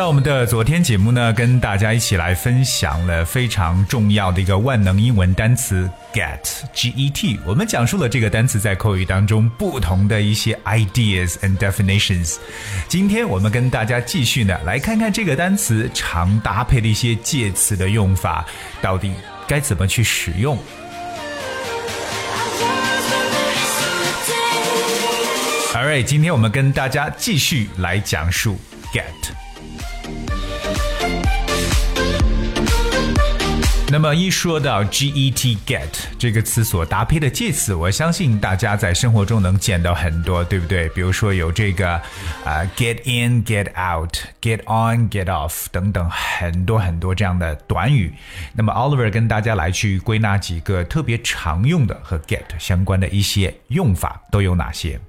在我们的昨天节目呢，跟大家一起来分享了非常重要的一个万能英文单词 get g e t。我们讲述了这个单词在口语当中不同的一些 ideas and definitions。今天我们跟大家继续呢来看看这个单词常搭配的一些介词的用法，到底该怎么去使用。Alright，今天我们跟大家继续来讲述 get。那么一说到 get get 这个词所搭配的介词，我相信大家在生活中能见到很多，对不对？比如说有这个啊、呃 get in、get out、get on、get off 等等很多很多这样的短语。那么 Oliver 跟大家来去归纳几个特别常用的和 get 相关的一些用法都有哪些。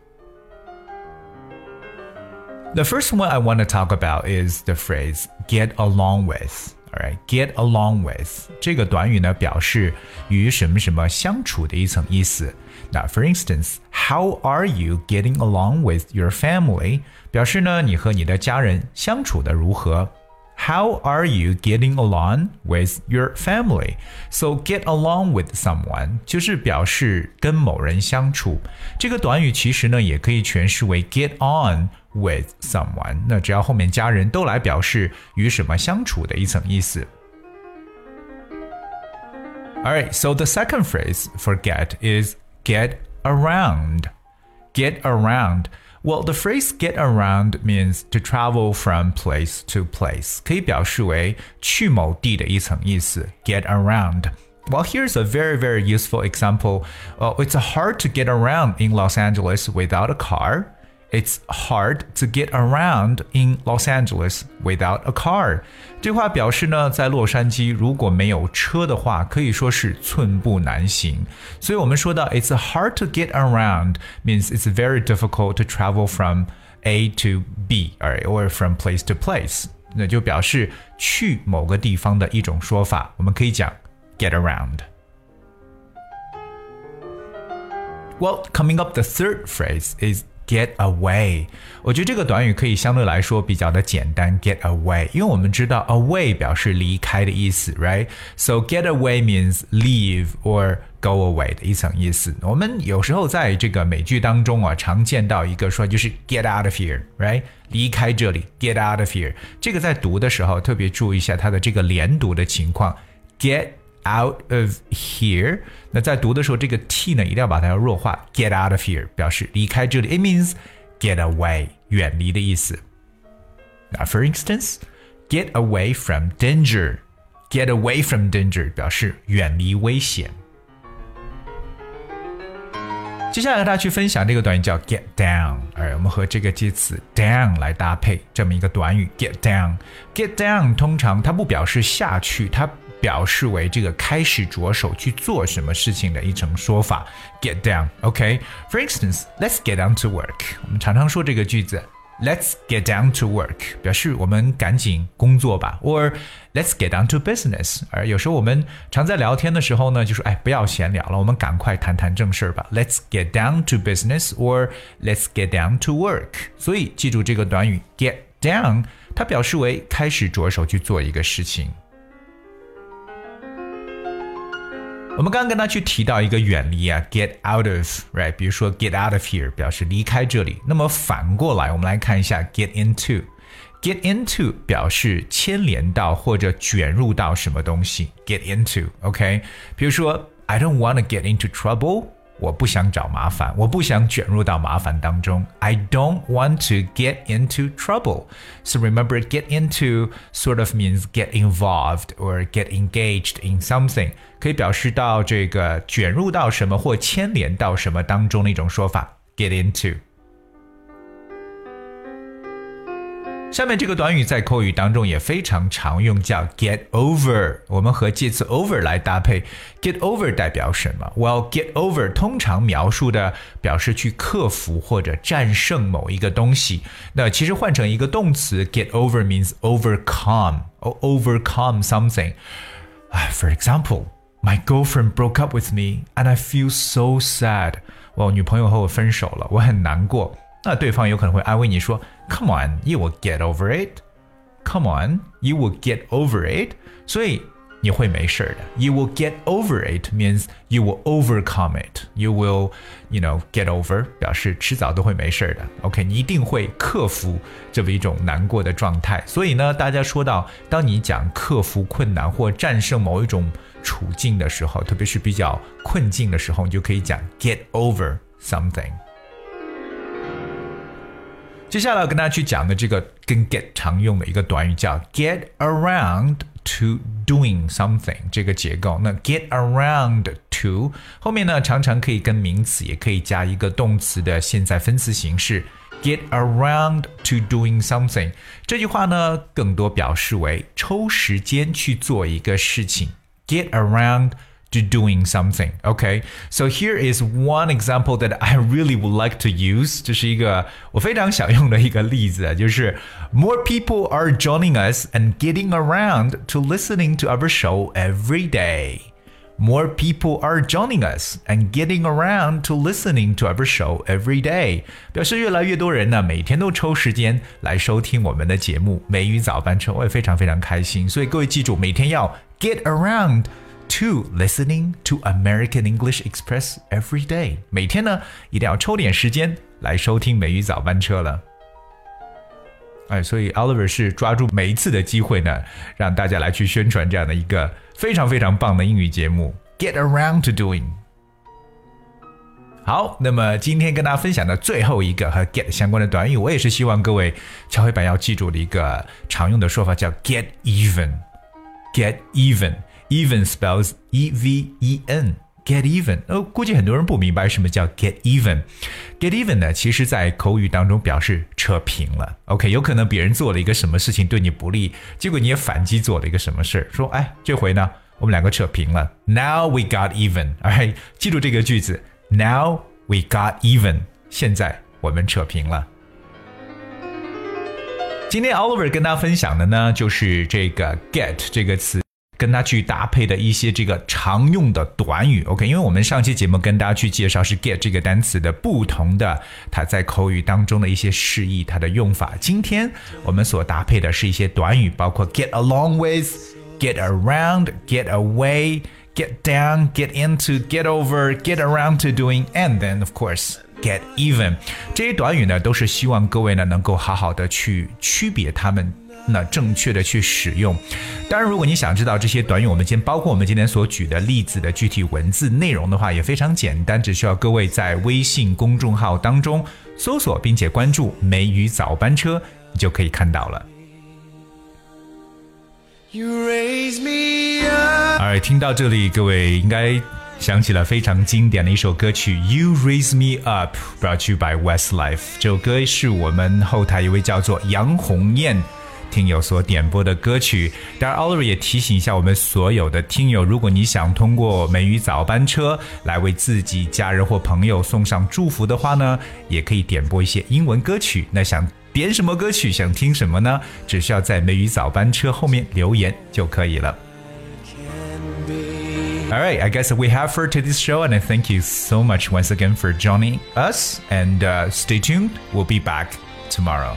The first one I want to talk about is the phrase get along with. Alright, get along with 这个短语呢，表示与什么什么相处的一层意思。那 for instance, how are you getting along with your family？表示呢，你和你的家人相处的如何。How are you getting along with your family? So get along with someone 就是表示跟某人相处。这个短语其实呢也可以诠释为 get on with someone。那只要后面加人都来表示与什么相处的一层意思。Alright, so the second phrase for get is get around. Get around. Well, the phrase get around means to travel from place to place. 可以表示为去某地的一层意思。Get around. Well, here's a very, very useful example. Well, it's hard to get around in Los Angeles without a car. It's hard to get around in Los Angeles without a car。这话表示呢，在洛杉矶如果没有车的话，可以说是寸步难行。所以我们说到 "It's hard to get around" means it's very difficult to travel from A to B, or or from place to place。那就表示去某个地方的一种说法。我们可以讲 "get around"。Well, coming up, the third phrase is get away。我觉得这个短语可以相对来说比较的简单，get away，因为我们知道 away 表示离开的意思，right？So get away means leave or go away 的一层意思。我们有时候在这个美剧当中啊，常见到一个说就是 get out of here，right？离开这里，get out of here。这个在读的时候特别注意一下它的这个连读的情况，get。out of here，那在读的时候，这个 t 呢一定要把它要弱化，get out of here 表示离开这里，it means get away 远离的意思。那 for instance，get away from danger，get away from danger 表示远离危险。接下来和大家去分享这个短语叫 get down，而我们和这个介词 down 来搭配这么一个短语 get down。get down 通常它不表示下去，它 表示为这个开始着手去做什么事情的一种说法。get down，OK？For、instance，let's get down to work。我们常常说这个句子。Let's get down to work，表示我们赶紧工作吧，or Let's get down to business。而有时候我们常在聊天的时候呢，就说哎，不要闲聊了，我们赶快谈谈正事儿吧。Let's get down to business，or Let's get down to work。所以记住这个短语 get down，它表示为开始着手去做一个事情。 我们刚刚跟他去提到一个远离啊，get out of，right？比如说 get out of here 表示离开这里。那么反过来，我们来看一下 get into。get into 表示牵连到或者卷入到什么东西。get into，OK？、比如说 I don't want to get into trouble。我不想找麻烦，我不想卷入到麻烦当中。I don't want to get into trouble. So remember, get into sort of means get involved or get engaged in something，可以表示到这个卷入到什么或牵连到什么当中的一种说法。Get into。 下面这个短语在口语当中也非常常用，叫 get over。我们和介词 over 来搭配，get over 代表什么？Well, get over 通常描述的表示去克服或者战胜某一个东西。那其实换成一个动词，get over means overcome or overcome something. For example, my girlfriend broke up with me and I feel so sad. 我女朋友和我分手了，我很难过。那对方有可能会安慰你说：“Come on, you will get over it. Come on, you will get over it.” 所以你会没事的。You will get over it means you will overcome it. You will, you know, get over 表示迟早都会没事的。OK，你一定会克服这么一种难过的状态。所以呢，大家说到，当你讲克服困难或战胜某一种处境的时候，特别是比较困境的时候，你就可以讲 get over something。 接下来我跟大家去讲的这个跟 get 常用的一个短语叫 get around to doing something 这个结构。那 get around to 后面呢常常可以跟名词，也可以加一个动词的现在分词形式。get around to doing something 这句话呢，更多表示为抽时间去做一个事情。get around to doing something. Okay, so here is one example that I really would like to use. 这是一个我非常想用的一个例子，就是 more people are joining us and getting around to listening to our show every day. More people are joining us and getting around to listening to our show every day. 表示越来越多人呢，每天都抽时间来收听我们的节目《美语早班车》，我也非常非常开心。所以各位记住，每天要 get around。 To listening to American English Express every day。每天呢，一定要抽点时间来收听美语早班车了。哎，所以 Oliver 是抓住每一次的机会呢，让大家来去宣传这样的一个非常非常棒的英语节目。Get around to doing。好，那么今天跟大家分享的最后一个和 get 相关的短语，我也是希望各位敲黑板要记住的一个常用的说法，叫 get even。Get even。Even spells E V E N。Get even，呃，估计很多人不明白什么叫 get even。get even 呢，其实在口语当中表示扯平了。OK，有可能别人做了一个什么事情对你不利，结果你也反击做了一个什么事说哎，这回呢，我们两个扯平了。Now we got even。哎，记住这个句子。Now we got even。现在我们扯平了。今天 Oliver 跟大家分享的呢，就是这个 get 这个词。跟它去搭配的一些这个常用的短语，OK？因为我们上期节目跟大家去介绍是 get 这个单词的不同的它在口语当中的一些释义，它的用法。今天我们所搭配的是一些短语，包括 get along with、get around、get away、get down、get into、get over、get around to doing and then of course get even。这些短语呢，都是希望各位呢能够好好的去区别它们。那正确的去使用。当然，如果你想知道这些短语，我们今天包括我们今天所举的例子的具体文字内容的话，也非常简单，只需要各位在微信公众号当中搜索并且关注“梅雨早班车”，你就可以看到了。You raise me up 哎，听到这里，各位应该想起了非常经典的一首歌曲《You Raise Me Up》，brought you by Westlife。这首歌是我们后台一位叫做杨红艳。听友所点播的歌曲，当然，Oliver 也提醒一下我们所有的听友，如果你想通过美语早班车来为自己家人或朋友送上祝福的话呢，也可以点播一些英文歌曲。那想点什么歌曲，想听什么呢？只需要在美语早班车后面留言就可以了。All right, I guess we have for today's show, and I thank you so much once again for joining us. And uh, stay tuned, we'll be back tomorrow.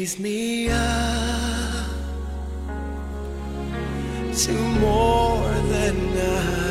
raise me up to more than I.